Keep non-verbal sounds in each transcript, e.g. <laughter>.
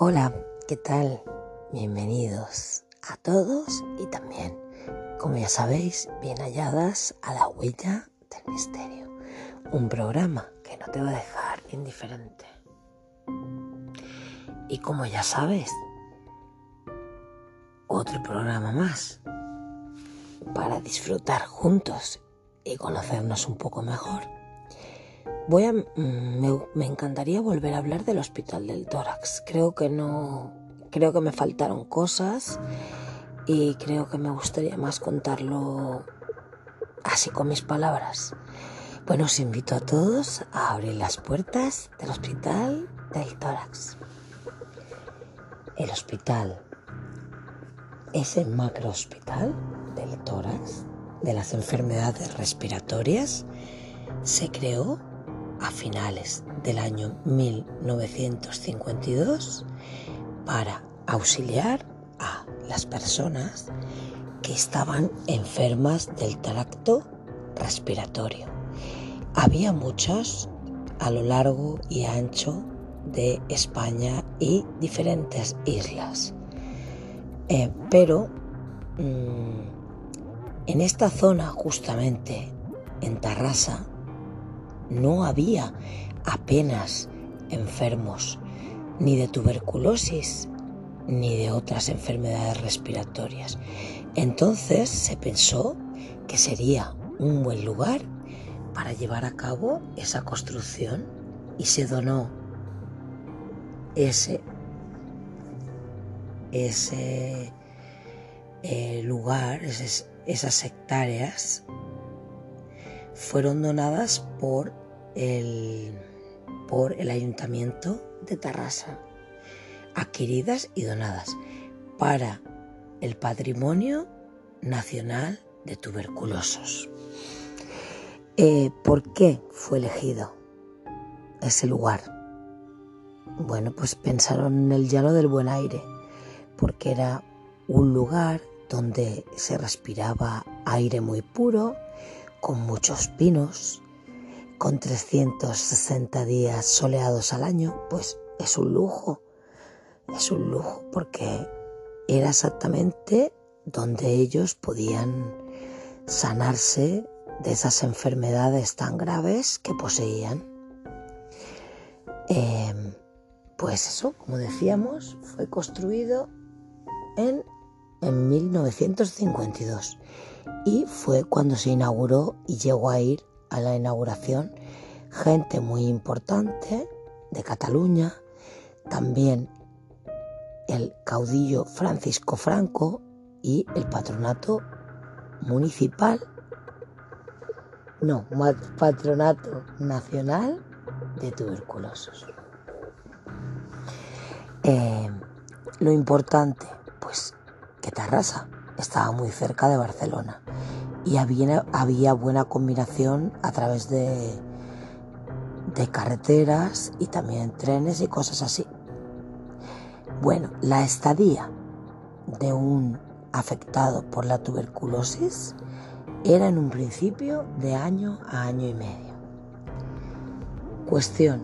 Hola, ¿qué tal? Bienvenidos a todos y también, como ya sabéis, bien halladas a la huella del misterio. Un programa que no te va a dejar indiferente. Y como ya sabes, otro programa más para disfrutar juntos y conocernos un poco mejor. Voy a, me, me, encantaría volver a hablar del hospital del tórax. Creo que no, creo que me faltaron cosas y creo que me gustaría más contarlo así con mis palabras. Bueno, os invito a todos a abrir las puertas del hospital del tórax. El hospital es el macro hospital del tórax de las enfermedades respiratorias. Se creó a finales del año 1952 para auxiliar a las personas que estaban enfermas del tracto respiratorio. Había muchos a lo largo y ancho de España y diferentes islas. Eh, pero mmm, en esta zona, justamente en Tarrasa, no había apenas enfermos ni de tuberculosis ni de otras enfermedades respiratorias. Entonces se pensó que sería un buen lugar para llevar a cabo esa construcción y se donó ese, ese eh, lugar, esas hectáreas fueron donadas por el, por el ayuntamiento de Tarrasa, adquiridas y donadas para el patrimonio nacional de tuberculosos. Eh, ¿Por qué fue elegido ese lugar? Bueno, pues pensaron en el llano del buen aire, porque era un lugar donde se respiraba aire muy puro, con muchos pinos, con 360 días soleados al año, pues es un lujo, es un lujo porque era exactamente donde ellos podían sanarse de esas enfermedades tan graves que poseían. Eh, pues eso, como decíamos, fue construido en en 1952 y fue cuando se inauguró y llegó a ir a la inauguración gente muy importante de Cataluña, también el caudillo Francisco Franco y el patronato municipal, no, patronato nacional de tuberculosos. Eh, lo importante, pues que Tarrasa estaba muy cerca de Barcelona y había, había buena combinación a través de, de carreteras y también trenes y cosas así. Bueno, la estadía de un afectado por la tuberculosis era en un principio de año a año y medio. Cuestión,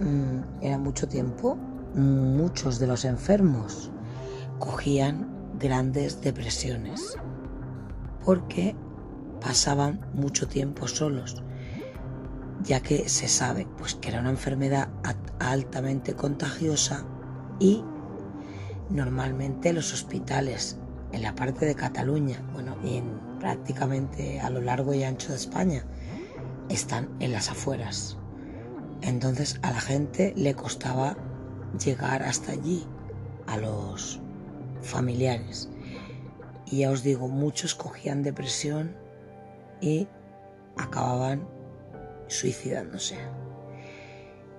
mm, era mucho tiempo, muchos de los enfermos cogían grandes depresiones porque pasaban mucho tiempo solos, ya que se sabe pues, que era una enfermedad altamente contagiosa y normalmente los hospitales en la parte de Cataluña, bueno, y en prácticamente a lo largo y ancho de España, están en las afueras. Entonces a la gente le costaba llegar hasta allí, a los familiares. Y ya os digo, muchos cogían depresión y acababan suicidándose.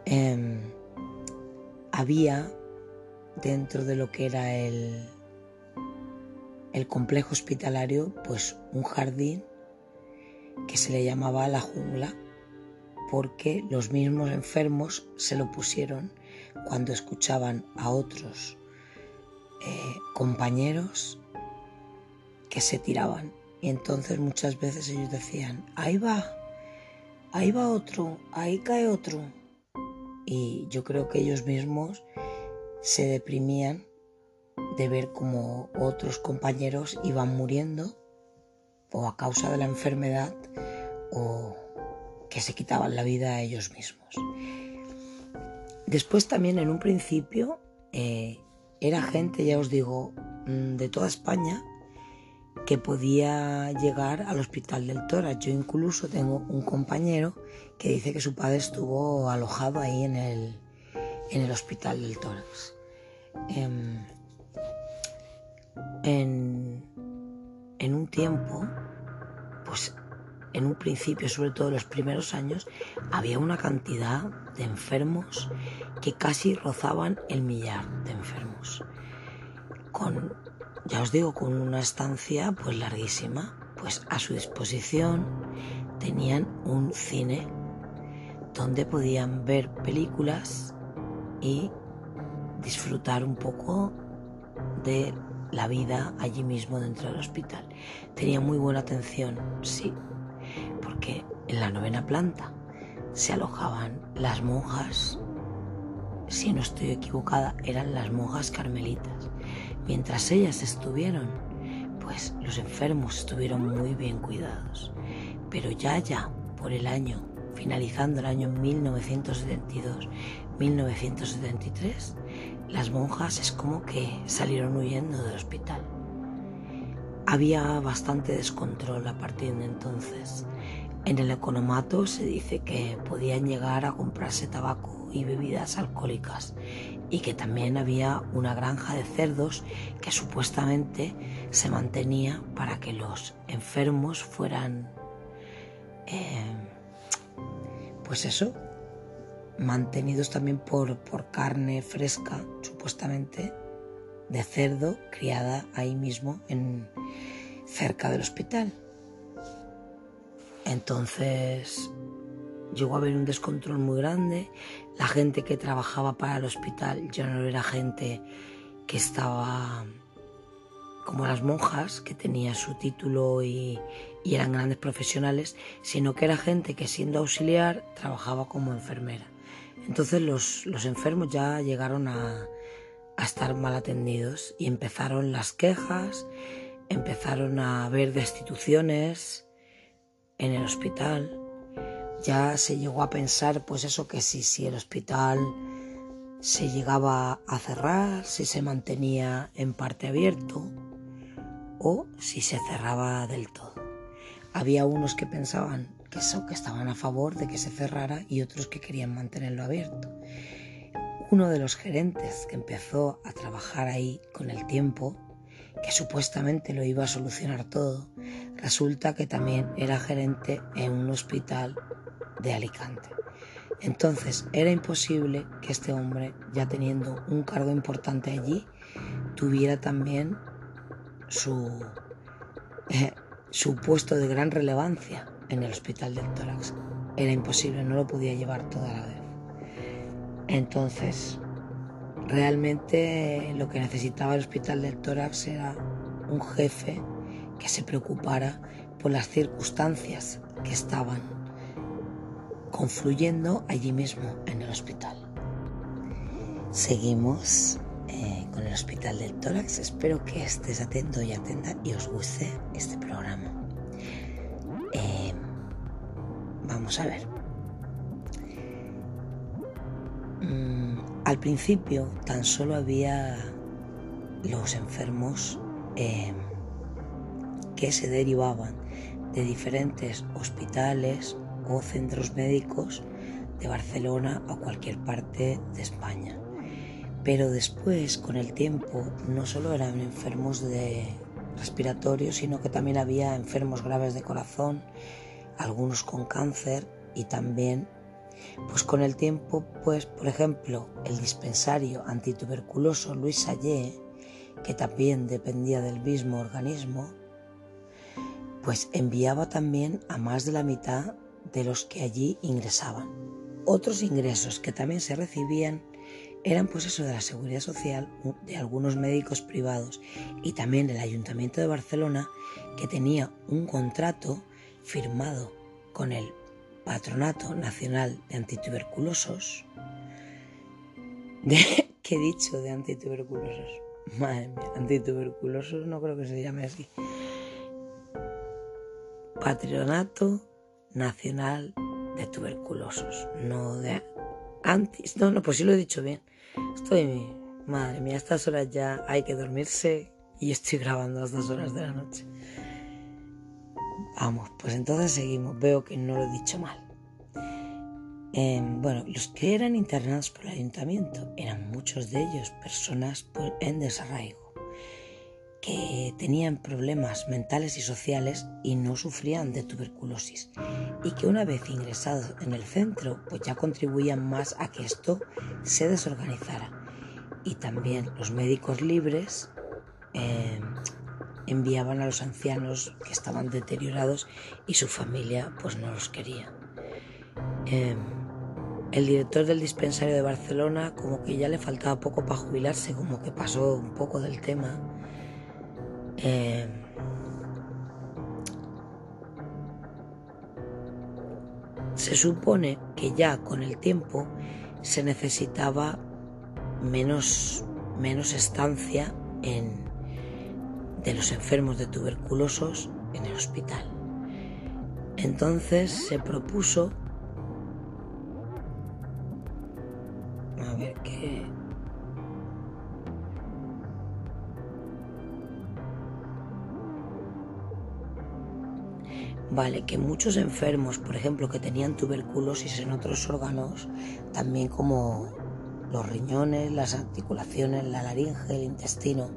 Eh, había dentro de lo que era el, el complejo hospitalario, pues un jardín que se le llamaba la jungla, porque los mismos enfermos se lo pusieron cuando escuchaban a otros eh, compañeros que se tiraban. Y entonces muchas veces ellos decían, ahí va, ahí va otro, ahí cae otro. Y yo creo que ellos mismos se deprimían de ver cómo otros compañeros iban muriendo o a causa de la enfermedad o que se quitaban la vida a ellos mismos. Después también en un principio eh, era gente, ya os digo, mm, de toda España que podía llegar al hospital del tórax. Yo incluso tengo un compañero que dice que su padre estuvo alojado ahí en el, en el hospital del tórax. Em, en, en un tiempo, pues en un principio, sobre todo en los primeros años, había una cantidad de enfermos que casi rozaban el millar de enfermos. Con, ya os digo, con una estancia pues larguísima, pues a su disposición tenían un cine donde podían ver películas y disfrutar un poco de la vida allí mismo dentro del hospital. Tenía muy buena atención, sí, porque en la novena planta se alojaban las monjas, si no estoy equivocada, eran las monjas carmelitas. Mientras ellas estuvieron, pues los enfermos estuvieron muy bien cuidados. Pero ya, ya, por el año, finalizando el año 1972, 1973, las monjas es como que salieron huyendo del hospital. Había bastante descontrol a partir de entonces. En el economato se dice que podían llegar a comprarse tabaco y bebidas alcohólicas y que también había una granja de cerdos que supuestamente se mantenía para que los enfermos fueran, eh, pues eso, mantenidos también por, por carne fresca, supuestamente, de cerdo criada ahí mismo, en, cerca del hospital. Entonces llegó a haber un descontrol muy grande. La gente que trabajaba para el hospital ya no era gente que estaba como las monjas, que tenía su título y, eran grandes profesionales, sino que era gente que siendo auxiliar trabajaba como enfermera. Entonces los, enfermos ya llegaron a, a estar mal atendidos y empezaron las quejas, empezaron a haber destituciones en el hospital. Ya se llegó a pensar, pues eso, que si, el hospital se llegaba a cerrar, si se mantenía en parte abierto o si se cerraba del todo. Había unos que pensaban que eso, que estaban a favor de que se cerrara y otros que querían mantenerlo abierto. Uno de los gerentes que empezó a trabajar ahí con el tiempo, que supuestamente lo iba a solucionar todo, resulta que también era gerente en un hospital de Alicante. Entonces era imposible que este hombre, ya teniendo un cargo importante allí, tuviera también su, eh, su puesto de gran relevancia en el hospital del tórax. Era imposible, no lo podía llevar toda la vez. Entonces, realmente lo que necesitaba el hospital del tórax era un jefe que se preocupara por las circunstancias que estaban confluyendo allí mismo en el hospital. Seguimos eh, con el hospital del tórax. Espero que estés atento y atenta y os guste este programa. Vamos a ver. Mm, al principio tan solo había los enfermos eh, que se derivaban de diferentes hospitales o centros médicos de Barcelona o cualquier parte de España. Pero después, con el tiempo, no solo eran enfermos de respiratorios, sino que también había enfermos graves de corazón, algunos con cáncer y también pues con el tiempo pues por ejemplo el dispensario antituberculoso Luis Sallé que también dependía del mismo organismo pues enviaba también a más de la mitad de los que allí ingresaban. Otros ingresos que también se recibían eran pues eso de la seguridad social de algunos médicos privados y también del Ayuntamiento de Barcelona que tenía un contrato firmado con el Patronato Nacional de Antituberculosos, <laughs> ¿Qué he dicho de antituberculosos? Madre mía, antituberculosos no creo que se llame así. Patronato Nacional de Tuberculosos, no de antes. No, no, pues sí lo he dicho bien. Estoy, madre mía, a estas horas ya hay que dormirse y estoy grabando a estas horas de la noche. Vamos, pues entonces seguimos. Veo que no lo he dicho mal. Em, bueno, los que eran internados por el ayuntamiento eran muchos de ellos personas en desarraigo, que tenían problemas mentales y sociales y no sufrían de tuberculosis, y que una vez ingresados en el centro, pues ya contribuían más a que esto se desorganizara. Y también los médicos libres em, enviaban a los ancianos que estaban deteriorados y su familia pues no los quería. Em, el director del dispensario de Barcelona como que ya le faltaba poco para jubilarse, como que pasó un poco del tema. Em, se supone que ya con el tiempo se necesitaba menos, menos estancia en, de los enfermos de tuberculosos en el hospital. Entonces se propuso a ver qué Vale, que muchos enfermos, por ejemplo, que tenían tuberculosis en otros órganos, también como los riñones, las articulaciones, la laringe, el intestino,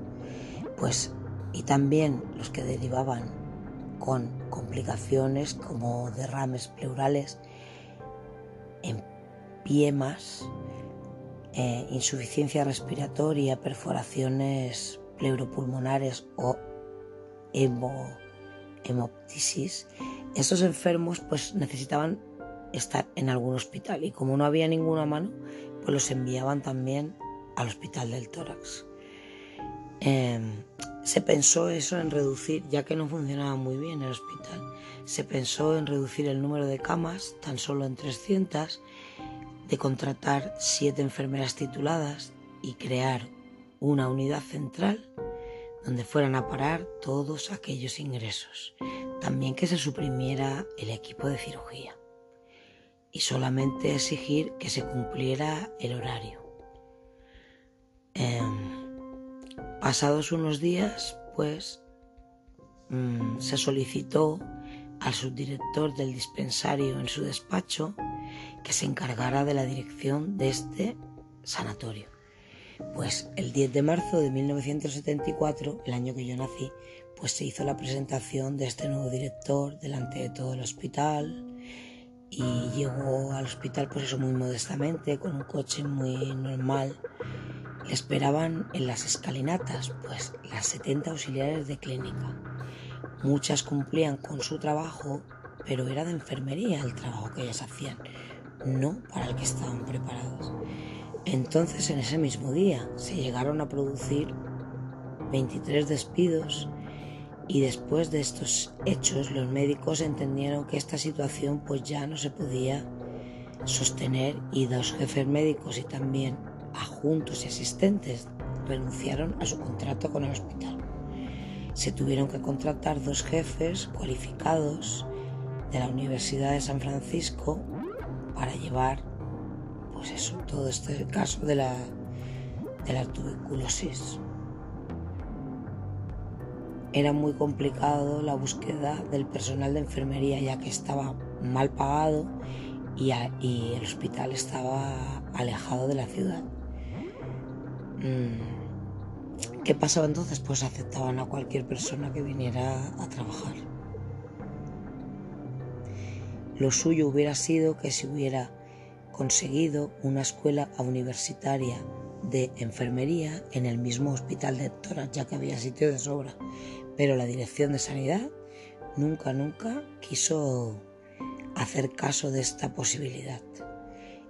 pues y también los que derivaban con complicaciones como derrames pleurales, empiemas, eh, insuficiencia respiratoria, perforaciones pleuropulmonares o hemoptisis, estos enfermos pues necesitaban estar en algún hospital y como no había ninguna mano, pues los enviaban también al hospital del tórax. Em, se pensó eso en reducir, ya que no funcionaba muy bien el hospital, se pensó en reducir el número de camas tan solo en 300, de contratar siete enfermeras tituladas y crear una unidad central donde fueran a parar todos aquellos ingresos. También que se suprimiera el equipo de cirugía y solamente exigir que se cumpliera el horario. Em, Pasados unos días, pues, mm, se solicitó al subdirector del dispensario en su despacho que se encargara de la dirección de este sanatorio. Pues el 10 de marzo de 1974, el año que yo nací, pues se hizo la presentación de este nuevo director delante de todo el hospital y llegó al hospital pues eso muy modestamente, con un coche muy normal esperaban en las escalinatas, pues las 70 auxiliares de clínica. Muchas cumplían con su trabajo, pero era de enfermería el trabajo que ellas hacían, no para el que estaban preparados. Entonces en ese mismo día se llegaron a producir 23 despidos y después de estos hechos los médicos entendieron que esta situación pues ya no se podía sostener y dos jefes médicos y también adjuntos y asistentes renunciaron a su contrato con el hospital. Se tuvieron que contratar dos jefes cualificados de la Universidad de San Francisco para llevar, pues eso, todo este caso de la, de la tuberculosis. Era muy complicado la búsqueda del personal de enfermería ya que estaba mal pagado y, y el hospital estaba alejado de la ciudad. Mm. ¿Qué pasaba entonces? Pues aceptaban a cualquier persona que viniera a trabajar. Lo suyo hubiera sido que se hubiera conseguido una escuela universitaria de enfermería en el mismo hospital de Tora, ya que había sitio de sobra. Pero la Dirección de Sanidad nunca, nunca quiso hacer caso de esta posibilidad.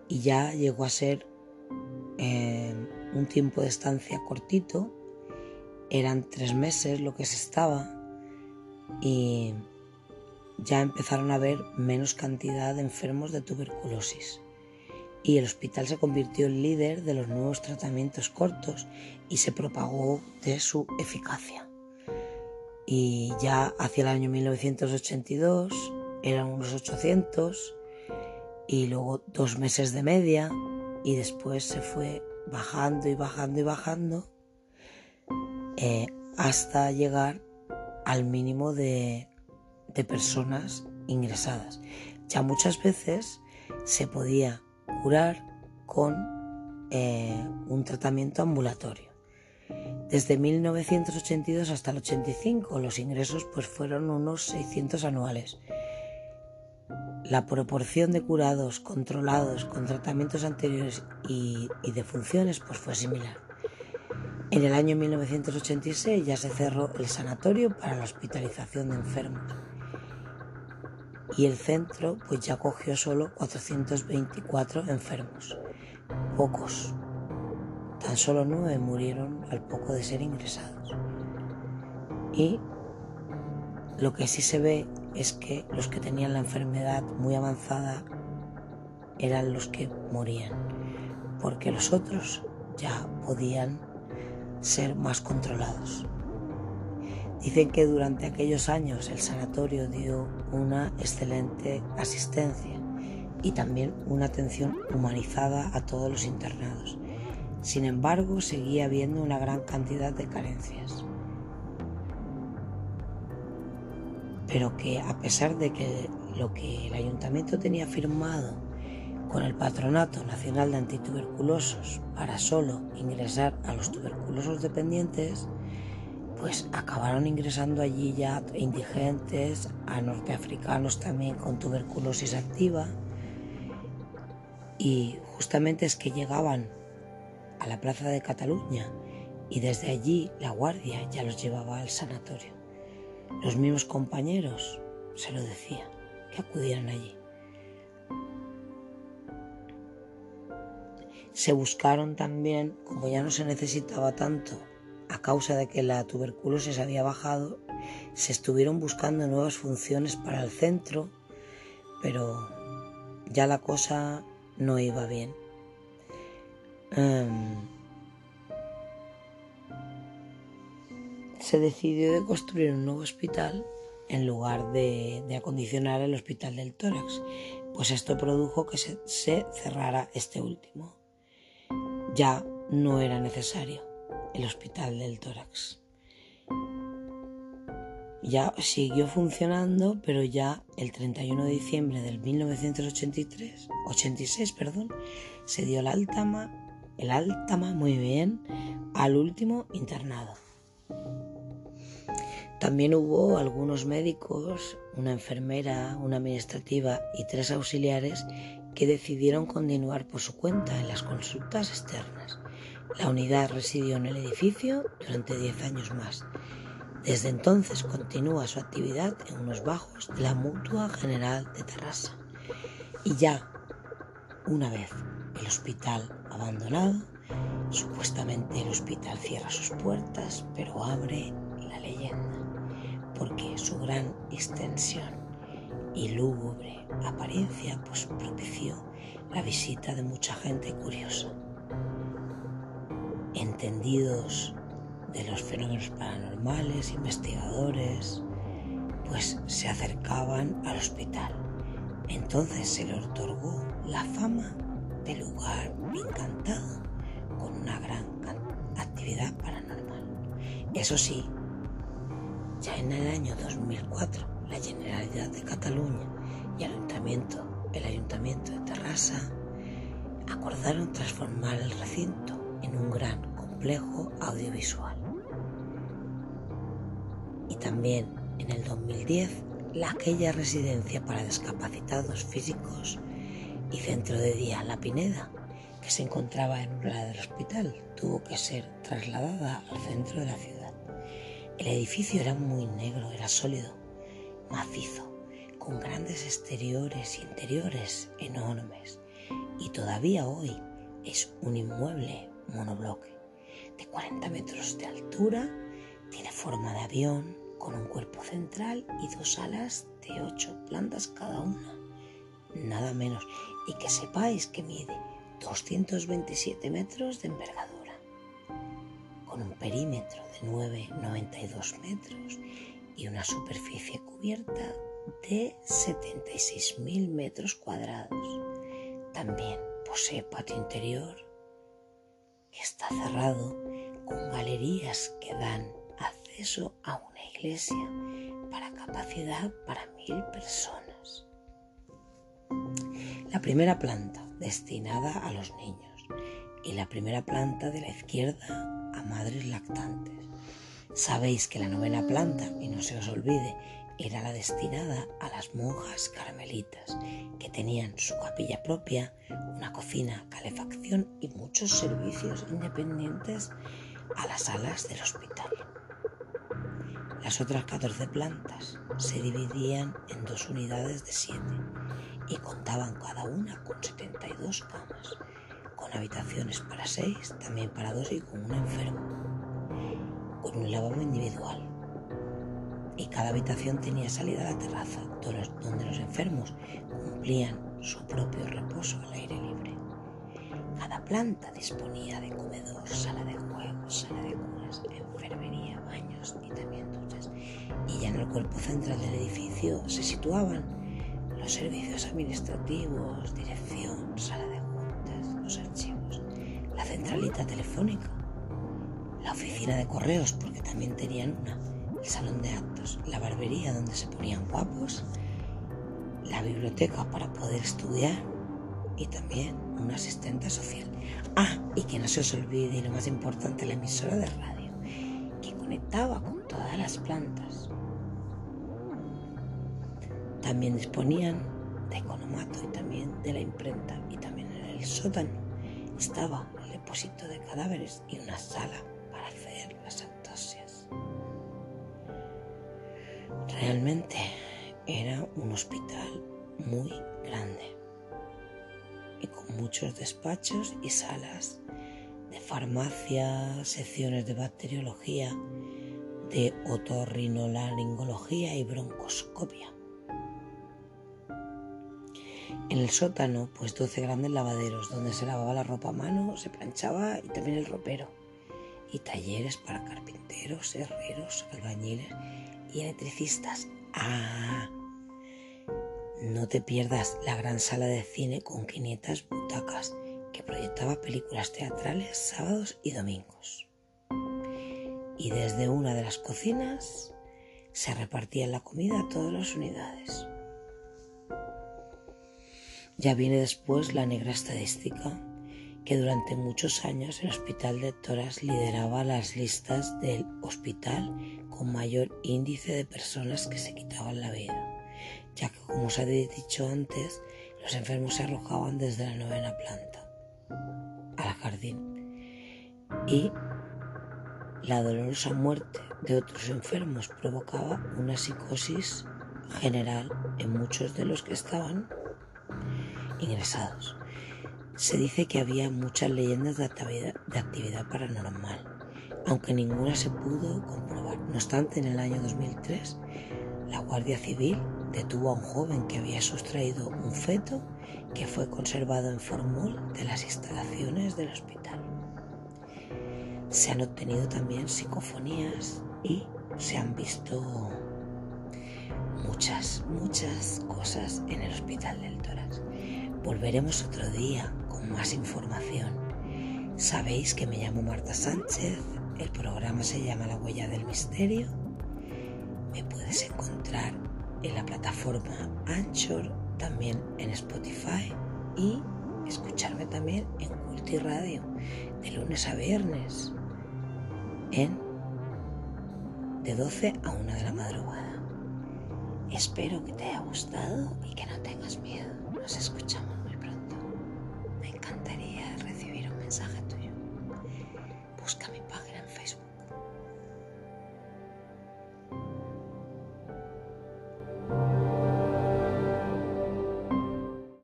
Y ya llegó a ser eh, un tiempo de estancia cortito, eran tres meses lo que se estaba y ya empezaron a haber menos cantidad de enfermos de tuberculosis. Y el hospital se convirtió en líder de los nuevos tratamientos cortos y se propagó de su eficacia. Y ya hacia el año 1982 eran unos 800 y luego dos meses de media y después se fue bajando y bajando y bajando eh, hasta llegar al mínimo de, de personas ingresadas. Ya muchas veces se podía curar con eh, un tratamiento ambulatorio. Desde 1982 hasta el 85 los ingresos pues fueron unos 600 anuales. La proporción de curados controlados con tratamientos anteriores y, y de funciones pues fue similar. En el año 1986 ya se cerró el sanatorio para la hospitalización de enfermos y el centro pues ya cogió solo 424 enfermos, pocos. Tan solo nueve murieron al poco de ser ingresados. Y lo que sí se ve es que los que tenían la enfermedad muy avanzada eran los que morían, porque los otros ya podían ser más controlados. Dicen que durante aquellos años el sanatorio dio una excelente asistencia y también una atención humanizada a todos los internados. Sin embargo, seguía habiendo una gran cantidad de carencias. Pero que a pesar de que lo que el ayuntamiento tenía firmado con el Patronato Nacional de Antituberculosos para solo ingresar a los tuberculosos dependientes, pues acabaron ingresando allí ya indigentes, a norteafricanos también con tuberculosis activa. Y justamente es que llegaban a la Plaza de Cataluña y desde allí la guardia ya los llevaba al sanatorio. Los mismos compañeros se lo decían, que acudieran allí. Se buscaron también, como ya no se necesitaba tanto a causa de que la tuberculosis había bajado, se estuvieron buscando nuevas funciones para el centro, pero ya la cosa no iba bien. Em, se decidió de construir un nuevo hospital en lugar de, acondicionar el hospital del tórax, pues esto produjo que se cerrara este último. Ya no era necesario el Hospital del Tórax. Ya siguió funcionando, pero ya el 31 de diciembre del 1983, 86, perdón, se dio el altama, el altama muy bien, al último internado. También hubo algunos médicos, una enfermera, una administrativa y tres auxiliares que decidieron continuar por su cuenta en las consultas externas la unidad residió en el edificio durante 10 años más. Desde entonces continúa su actividad en unos bajos de la Mutua General de Terrassa. Y ya, una vez el hospital abandonado, supuestamente el hospital cierra sus puertas, pero abre la leyenda, porque su gran extensión y lúgubre apariencia pues propició la visita de mucha gente curiosa entendidos de los fenómenos paranormales, investigadores, pues se acercaban al hospital. Entonces se le otorgó la fama de lugar encantado con una gran actividad paranormal. Eso sí, ya en el año 2004 la Generalidad de Cataluña y el Ayuntamiento, el Ayuntamiento de Terrassa acordaron transformar el recinto en un gran audiovisual. Y también en el 2010, la aquella residencia para discapacitados físicos y centro de día La Pineda, que se encontraba en un lado del hospital, tuvo que ser trasladada al centro de la ciudad. El edificio era muy negro, era sólido, macizo, con grandes exteriores e interiores enormes. Y todavía hoy es un inmueble monobloque de 40 metros de altura, tiene forma de avión con un cuerpo central y dos alas de 8 plantas cada una, nada menos, y que sepáis que mide 227 metros de envergadura, con un perímetro de 9,92 metros y una superficie cubierta de 76.000 metros cuadrados. También posee patio interior está cerrado con galerías que dan acceso a una iglesia para capacidad para mil personas. La primera planta destinada a los niños y la primera planta de la izquierda a madres lactantes. Sabéis que la novena planta, y no se os olvide, era la destinada a las monjas carmelitas, que tenían su capilla propia, una cocina, calefacción y muchos servicios independientes a las salas del hospital. Las otras 14 plantas se dividían en dos unidades de siete y contaban cada una con 72 camas, con habitaciones para seis, también para dos y con un enfermo, con un lavabo individual cada habitación tenía salida a la terraza, donde los enfermos cumplían su propio reposo al aire libre. Cada planta disponía de comedor, sala de juegos, sala de curas, enfermería, baños y también duchas. Y ya en el cuerpo central del edificio se situaban los servicios administrativos, dirección, sala de juntas, los archivos, la centralita telefónica, la oficina de correos, porque también tenían una el salón de actos, la barbería donde se ponían guapos, la biblioteca para poder estudiar y también una asistente social. Ah, y que no se os olvide, lo más importante, la emisora de radio, que conectaba con todas las plantas. También disponían de economato y también de la imprenta y también en el sótano estaba el depósito de cadáveres y una sala Realmente era un hospital muy grande y con muchos despachos y salas de farmacia, secciones de bacteriología, de otorrinolaringología y broncoscopia. En el sótano, pues 12 grandes lavaderos donde se lavaba la ropa a mano, se planchaba y también el ropero. Y talleres para carpinteros, herreros, albañiles y electricistas. Ah, no te pierdas la gran sala de cine con 500 butacas que proyectaba películas teatrales sábados y domingos. Y desde una de las cocinas se repartía la comida a todas las unidades. Ya viene después la negra estadística que durante muchos años el Hospital de Toras lideraba las listas del hospital con mayor índice de personas que se quitaban la vida, ya que como os había dicho antes, los enfermos se arrojaban desde la novena planta al jardín y la dolorosa muerte de otros enfermos provocaba una psicosis general en muchos de los que estaban ingresados. Se dice que había muchas leyendas de actividad, paranormal, aunque ninguna se pudo comprobar. No obstante, en el año 2003, la Guardia Civil detuvo a un joven que había sustraído un feto que fue conservado en formol de las instalaciones del hospital. Se han obtenido también psicofonías y se han visto muchas, muchas cosas en el hospital del Toras. Volveremos otro día más información. Sabéis que me llamo Marta Sánchez, el programa se llama La huella del misterio. Me puedes encontrar en la plataforma Anchor, también en Spotify y escucharme también en Culti Radio de lunes a viernes en de 12 a 1 de la madrugada. Espero que te haya gustado y que no tengas miedo. Nos escuchamos. Me encantaría recibir un mensaje tuyo. Página